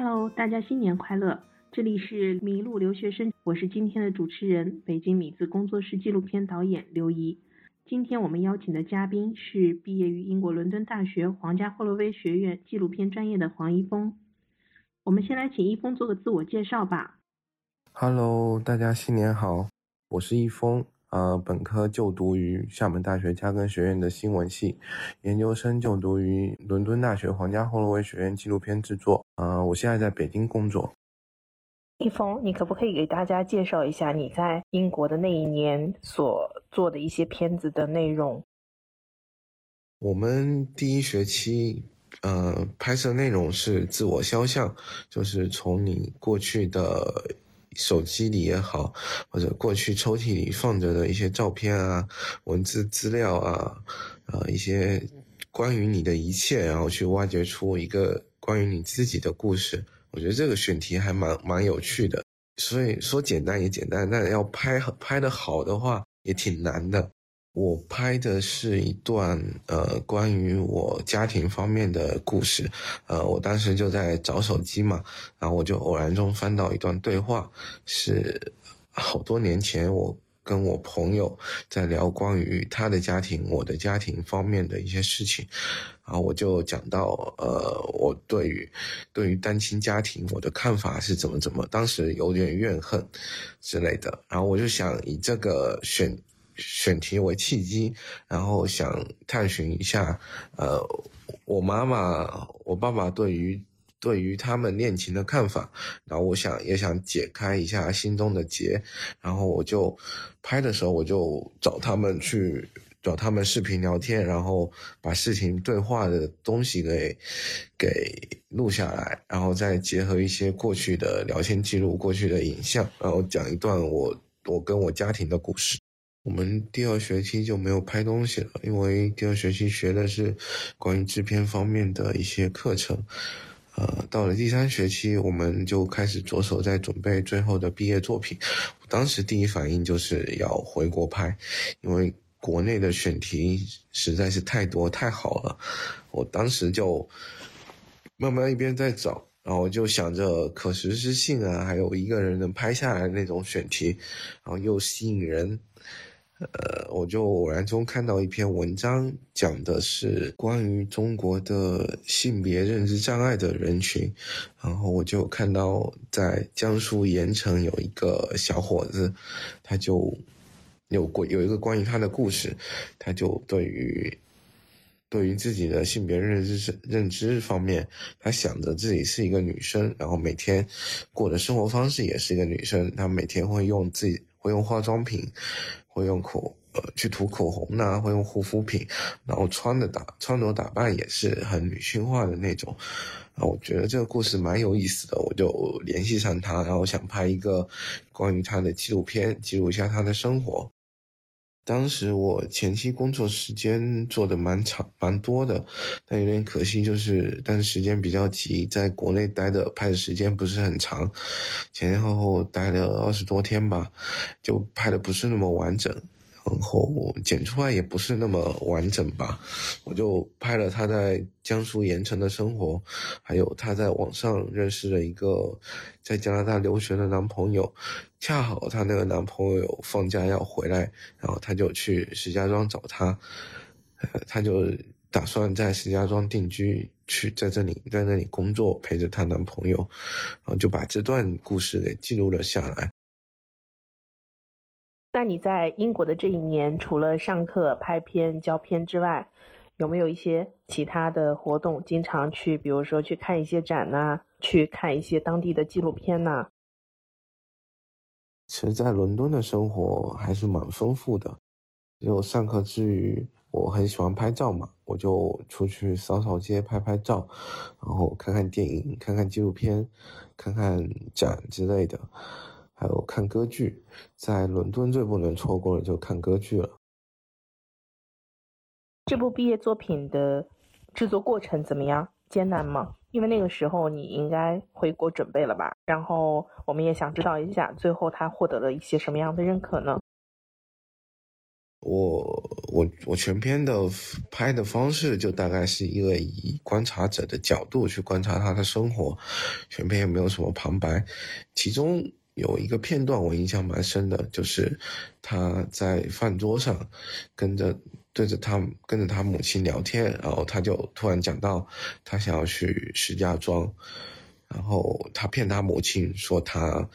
Hello，大家新年快乐！这里是迷路留学生，我是今天的主持人，北京米字工作室纪录片导演刘怡。今天我们邀请的嘉宾是毕业于英国伦敦大学皇家霍洛威学院纪录片专业的黄一峰。我们先来请一峰做个自我介绍吧。Hello，大家新年好，我是一峰。呃，本科就读于厦门大学加根学院的新闻系，研究生就读于伦敦大学皇家霍洛威学院纪录片制作。呃，我现在在北京工作。一峰，你可不可以给大家介绍一下你在英国的那一年所做的一些片子的内容？我们第一学期，呃，拍摄内容是自我肖像，就是从你过去的。手机里也好，或者过去抽屉里放着的一些照片啊、文字资料啊，啊一些关于你的一切，然后去挖掘出一个关于你自己的故事。我觉得这个选题还蛮蛮有趣的。所以说简单也简单，但要拍拍的好的话也挺难的。我拍的是一段呃关于我家庭方面的故事，呃，我当时就在找手机嘛，然后我就偶然中翻到一段对话，是好多年前我跟我朋友在聊关于他的家庭、我的家庭方面的一些事情，然后我就讲到呃我对于对于单亲家庭我的看法是怎么怎么，当时有点怨恨之类的，然后我就想以这个选。选题为契机，然后想探寻一下，呃，我妈妈、我爸爸对于对于他们恋情的看法，然后我想也想解开一下心中的结，然后我就拍的时候我就找他们去找他们视频聊天，然后把事情对话的东西给给录下来，然后再结合一些过去的聊天记录、过去的影像，然后讲一段我我跟我家庭的故事。我们第二学期就没有拍东西了，因为第二学期学的是关于制片方面的一些课程。呃，到了第三学期，我们就开始着手在准备最后的毕业作品。当时第一反应就是要回国拍，因为国内的选题实在是太多太好了。我当时就慢慢一边在找，然后就想着可实施性啊，还有一个人能拍下来那种选题，然后又吸引人。呃，我就偶然中看到一篇文章，讲的是关于中国的性别认知障碍的人群，然后我就看到在江苏盐城有一个小伙子，他就有过有一个关于他的故事，他就对于对于自己的性别认知认知方面，他想着自己是一个女生，然后每天过的生活方式也是一个女生，他每天会用自己会用化妆品。会用口呃去涂口红呐，会用护肤品，然后穿的打穿着打扮也是很女性化的那种，啊，我觉得这个故事蛮有意思的，我就联系上他，然后想拍一个关于他的纪录片，记录一下他的生活。当时我前期工作时间做的蛮长蛮多的，但有点可惜就是，但是时间比较急，在国内待的拍的时间不是很长，前前后后待了二十多天吧，就拍的不是那么完整。然后剪出来也不是那么完整吧，我就拍了他在江苏盐城的生活，还有他在网上认识了一个在加拿大留学的男朋友，恰好她那个男朋友放假要回来，然后她就去石家庄找他，呃，他就打算在石家庄定居，去在这里在那里工作，陪着她男朋友，然后就把这段故事给记录了下来。那你在英国的这一年，除了上课、拍片、交片之外，有没有一些其他的活动？经常去，比如说去看一些展呐，去看一些当地的纪录片呐。其实，在伦敦的生活还是蛮丰富的。就上课之余，我很喜欢拍照嘛，我就出去扫扫街、拍拍照，然后看看电影、看看纪录片、看看展之类的。还有看歌剧，在伦敦最不能错过的就看歌剧了。这部毕业作品的制作过程怎么样？艰难吗？因为那个时候你应该回国准备了吧？然后我们也想知道一下，最后他获得了一些什么样的认可呢？我我我全篇的拍的方式就大概是一个以观察者的角度去观察他的生活，全篇也没有什么旁白。其中有一个片段我印象蛮深的，就是他在饭桌上跟着对着他跟着他母亲聊天，然后他就突然讲到他想要去石家庄，然后他骗他母亲说他。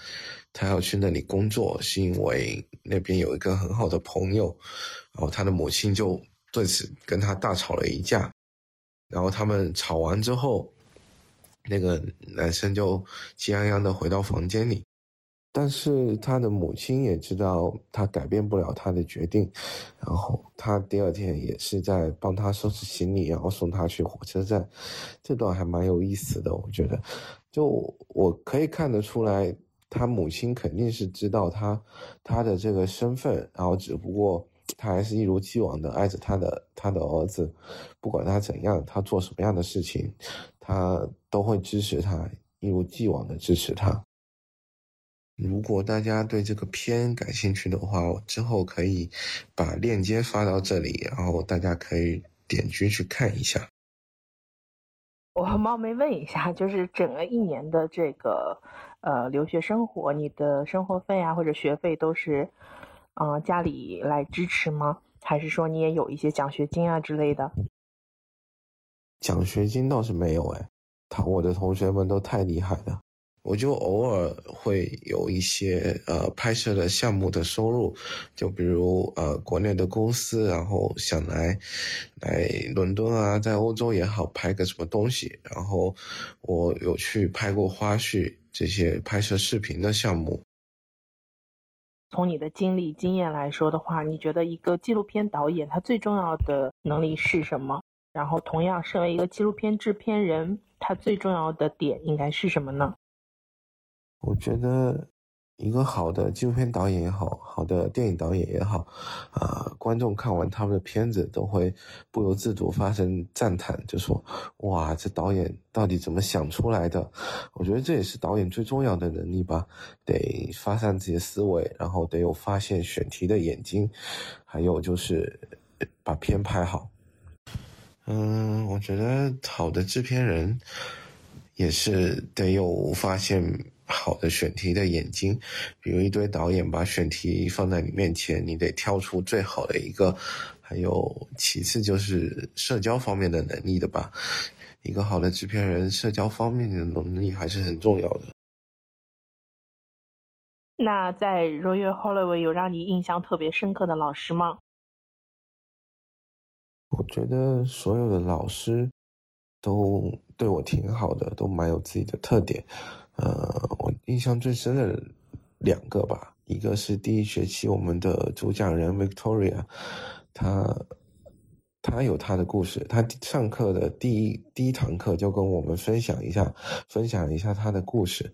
他要去那里工作，是因为那边有一个很好的朋友，然后他的母亲就对此跟他大吵了一架，然后他们吵完之后，那个男生就气洋洋的回到房间里，但是他的母亲也知道他改变不了他的决定，然后他第二天也是在帮他收拾行李，然后送他去火车站，这段还蛮有意思的，我觉得，就我可以看得出来。他母亲肯定是知道他他的这个身份，然后只不过他还是一如既往的爱着他的他的儿子，不管他怎样，他做什么样的事情，他都会支持他，一如既往的支持他。如果大家对这个片感兴趣的话，我之后可以把链接发到这里，然后大家可以点击去看一下。我冒昧问一下，就是整个一年的这个。呃，留学生活，你的生活费啊或者学费都是，嗯，家里来支持吗？还是说你也有一些奖学金啊之类的？奖学金倒是没有哎，他我的同学们都太厉害了，我就偶尔会有一些呃拍摄的项目的收入，就比如呃国内的公司，然后想来来伦敦啊，在欧洲也好拍个什么东西，然后我有去拍过花絮。这些拍摄视频的项目，从你的经历经验来说的话，你觉得一个纪录片导演他最重要的能力是什么？然后，同样身为一个纪录片制片人，他最重要的点应该是什么呢？我觉得。一个好的纪录片导演也好，好的电影导演也好，啊，观众看完他们的片子都会不由自主发生赞叹，就说：“哇，这导演到底怎么想出来的？”我觉得这也是导演最重要的能力吧，得发散自己的思维，然后得有发现选题的眼睛，还有就是把片拍好。嗯，我觉得好的制片人也是得有发现。好的选题的眼睛，比如一堆导演把选题放在你面前，你得挑出最好的一个。还有其次就是社交方面的能力的吧，一个好的制片人，社交方面的能力还是很重要的。那在 Royal Holloway 有让你印象特别深刻的老师吗？我觉得所有的老师都对我挺好的，都蛮有自己的特点。呃，我印象最深的两个吧，一个是第一学期我们的主讲人 Victoria，她她有她的故事，她上课的第一第一堂课就跟我们分享一下，分享一下她的故事。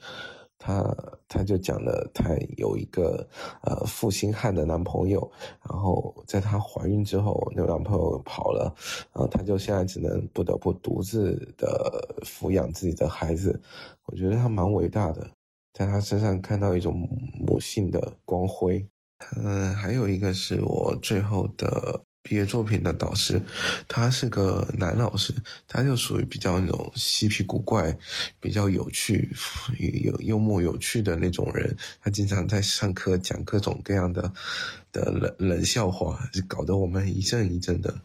她她就讲了，她有一个呃负心汉的男朋友，然后在她怀孕之后，那个男朋友跑了，然后她就现在只能不得不独自的抚养自己的孩子。我觉得她蛮伟大的，在她身上看到一种母性的光辉。嗯，还有一个是我最后的。毕业作品的导师，他是个男老师，他就属于比较那种嬉皮古怪、比较有趣、有幽默有趣的那种人。他经常在上课讲各种各样的的冷冷笑话，就搞得我们一阵一阵的。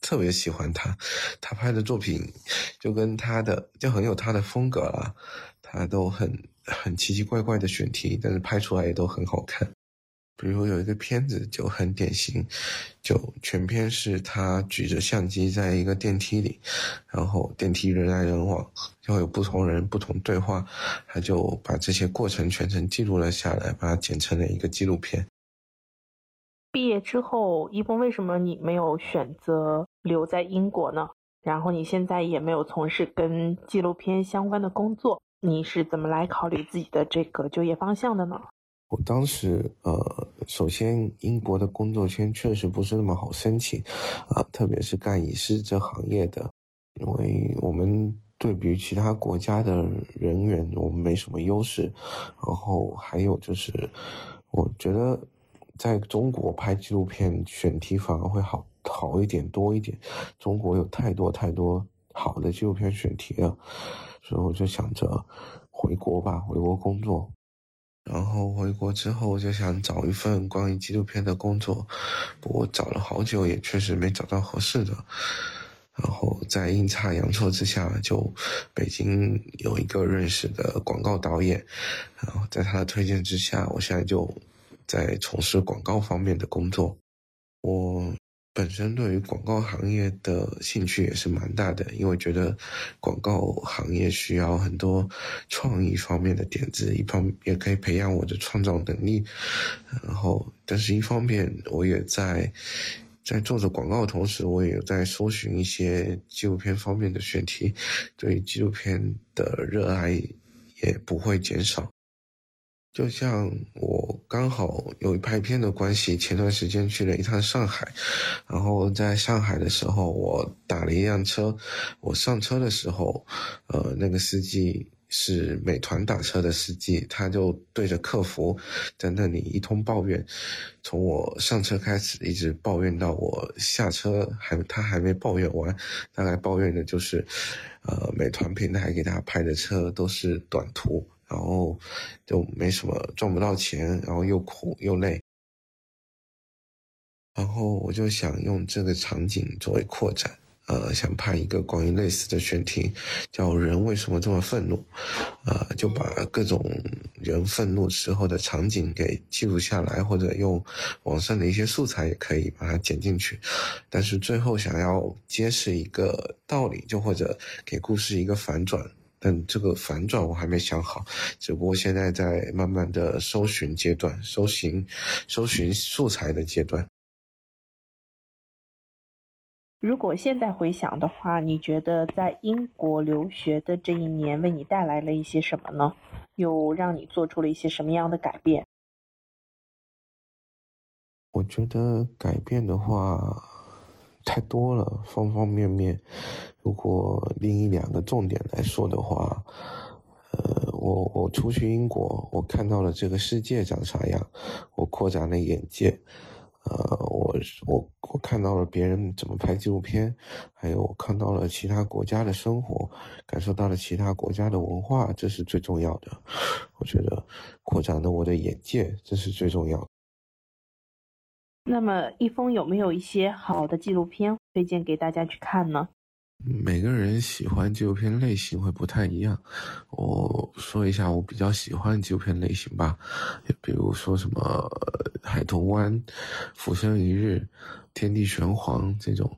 特别喜欢他，他拍的作品就跟他的就很有他的风格啦。他都很很奇奇怪怪的选题，但是拍出来也都很好看。比如有一个片子就很典型，就全片是他举着相机在一个电梯里，然后电梯人来人往，就有不同人不同对话，他就把这些过程全程记录了下来，把它剪成了一个纪录片。毕业之后，一峰为什么你没有选择留在英国呢？然后你现在也没有从事跟纪录片相关的工作，你是怎么来考虑自己的这个就业方向的呢？我当时，呃，首先英国的工作签确实不是那么好申请，啊，特别是干影视这行业的，因为我们对比其他国家的人员，我们没什么优势。然后还有就是，我觉得在中国拍纪录片选题反而会好好一点多一点，中国有太多太多好的纪录片选题了，所以我就想着回国吧，回国工作。然后回国之后，我就想找一份关于纪录片的工作，不过找了好久也确实没找到合适的。然后在阴差阳错之下，就北京有一个认识的广告导演，然后在他的推荐之下，我现在就在从事广告方面的工作。我本身对于广告行业的兴趣也是蛮大的，因为觉得广告行业需要很多创意方面的点子，一方也可以培养我的创造能力。然后，但是一方面我也在。在做着广告的同时，我也有在搜寻一些纪录片方面的选题，对纪录片的热爱也不会减少。就像我刚好有拍片的关系，前段时间去了一趟上海，然后在上海的时候，我打了一辆车，我上车的时候，呃，那个司机。是美团打车的司机，他就对着客服在那里一通抱怨，从我上车开始一直抱怨到我下车，还他还没抱怨完，大概抱怨的就是，呃，美团平台给他派的车都是短途，然后就没什么赚不到钱，然后又苦又累，然后我就想用这个场景作为扩展。呃，想拍一个关于类似的选题，叫“人为什么这么愤怒”，呃，就把各种人愤怒时候的场景给记录下来，或者用网上的一些素材也可以把它剪进去。但是最后想要揭示一个道理，就或者给故事一个反转，但这个反转我还没想好，只不过现在在慢慢的搜寻阶段，搜寻搜寻素材的阶段。如果现在回想的话，你觉得在英国留学的这一年为你带来了一些什么呢？又让你做出了一些什么样的改变？我觉得改变的话太多了，方方面面。如果另一两个重点来说的话，呃，我我出去英国，我看到了这个世界长啥样，我扩展了眼界。呃，我我我看到了别人怎么拍纪录片，还有我看到了其他国家的生活，感受到了其他国家的文化，这是最重要的。我觉得扩展了我的眼界，这是最重要的。那么，一峰有没有一些好的纪录片推荐给大家去看呢？每个人喜欢纪录片类型会不太一样，我说一下我比较喜欢纪录片类型吧，比如说什么《海豚湾》《浮生一日》《天地玄黄》这种，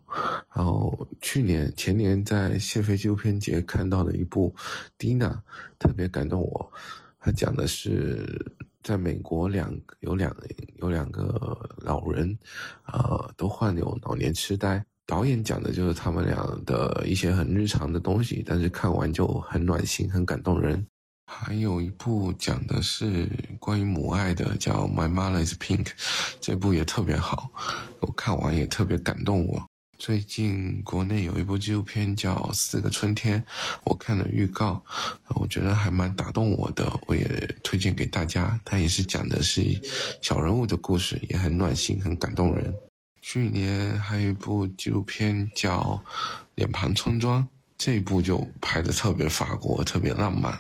然后去年前年在谢飞纪录片节看到的一部《蒂娜》，特别感动我，它讲的是在美国两有两有两个老人，呃，都患有老年痴呆。导演讲的就是他们俩的一些很日常的东西，但是看完就很暖心、很感动人。还有一部讲的是关于母爱的，叫《My Mother Is Pink》，这部也特别好，我看完也特别感动我。最近国内有一部纪录片叫《四个春天》，我看了预告，我觉得还蛮打动我的，我也推荐给大家。它也是讲的是小人物的故事，也很暖心、很感动人。去年还有一部纪录片叫《脸庞村庄》，这一部就拍的特别法国，特别浪漫。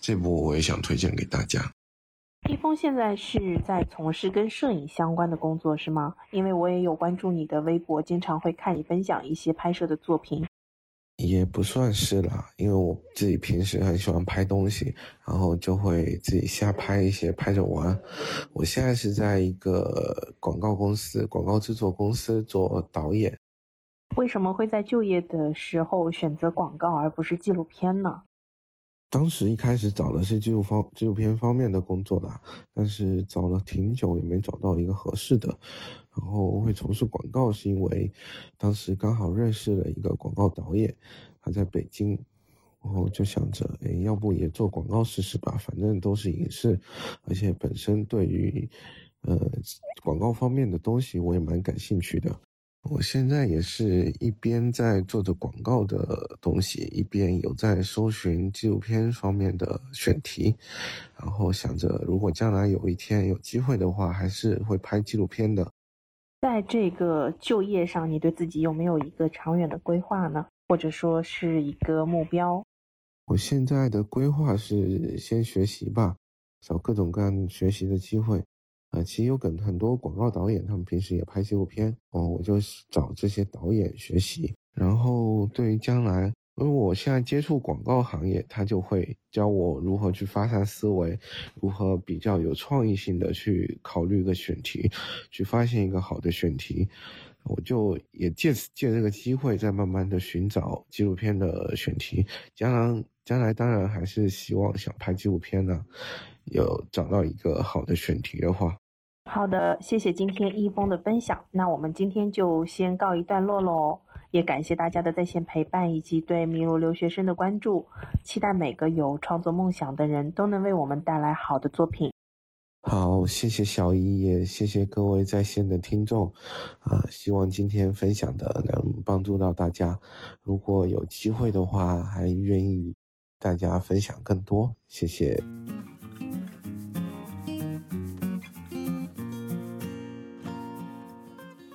这部我也想推荐给大家。一峰现在是在从事跟摄影相关的工作是吗？因为我也有关注你的微博，经常会看你分享一些拍摄的作品。也不算是啦，因为我自己平时很喜欢拍东西，然后就会自己瞎拍一些，拍着玩。我现在是在一个广告公司、广告制作公司做导演。为什么会在就业的时候选择广告而不是纪录片呢？当时一开始找的是纪录方纪录片方面的工作的，但是找了挺久也没找到一个合适的。然后会从事广告，是因为当时刚好认识了一个广告导演，他在北京，然后就想着，哎，要不也做广告试试吧，反正都是影视，而且本身对于呃广告方面的东西我也蛮感兴趣的。我现在也是一边在做着广告的东西，一边有在搜寻纪录片方面的选题，然后想着如果将来有一天有机会的话，还是会拍纪录片的。在这个就业上，你对自己有没有一个长远的规划呢？或者说是一个目标？我现在的规划是先学习吧，找各种各样学习的机会。啊，其实有很很多广告导演，他们平时也拍纪录片哦，我就找这些导演学习。然后对于将来，因为我现在接触广告行业，他就会教我如何去发散思维，如何比较有创意性的去考虑一个选题，去发现一个好的选题。我就也借此借这个机会，再慢慢的寻找纪录片的选题。将来将来当然还是希望想拍纪录片呢，有找到一个好的选题的话。好的，谢谢今天一峰的分享。那我们今天就先告一段落喽，也感谢大家的在线陪伴以及对迷路留学生的关注。期待每个有创作梦想的人都能为我们带来好的作品。好，谢谢小姨，也谢谢各位在线的听众。啊，希望今天分享的能帮助到大家。如果有机会的话，还愿意大家分享更多。谢谢。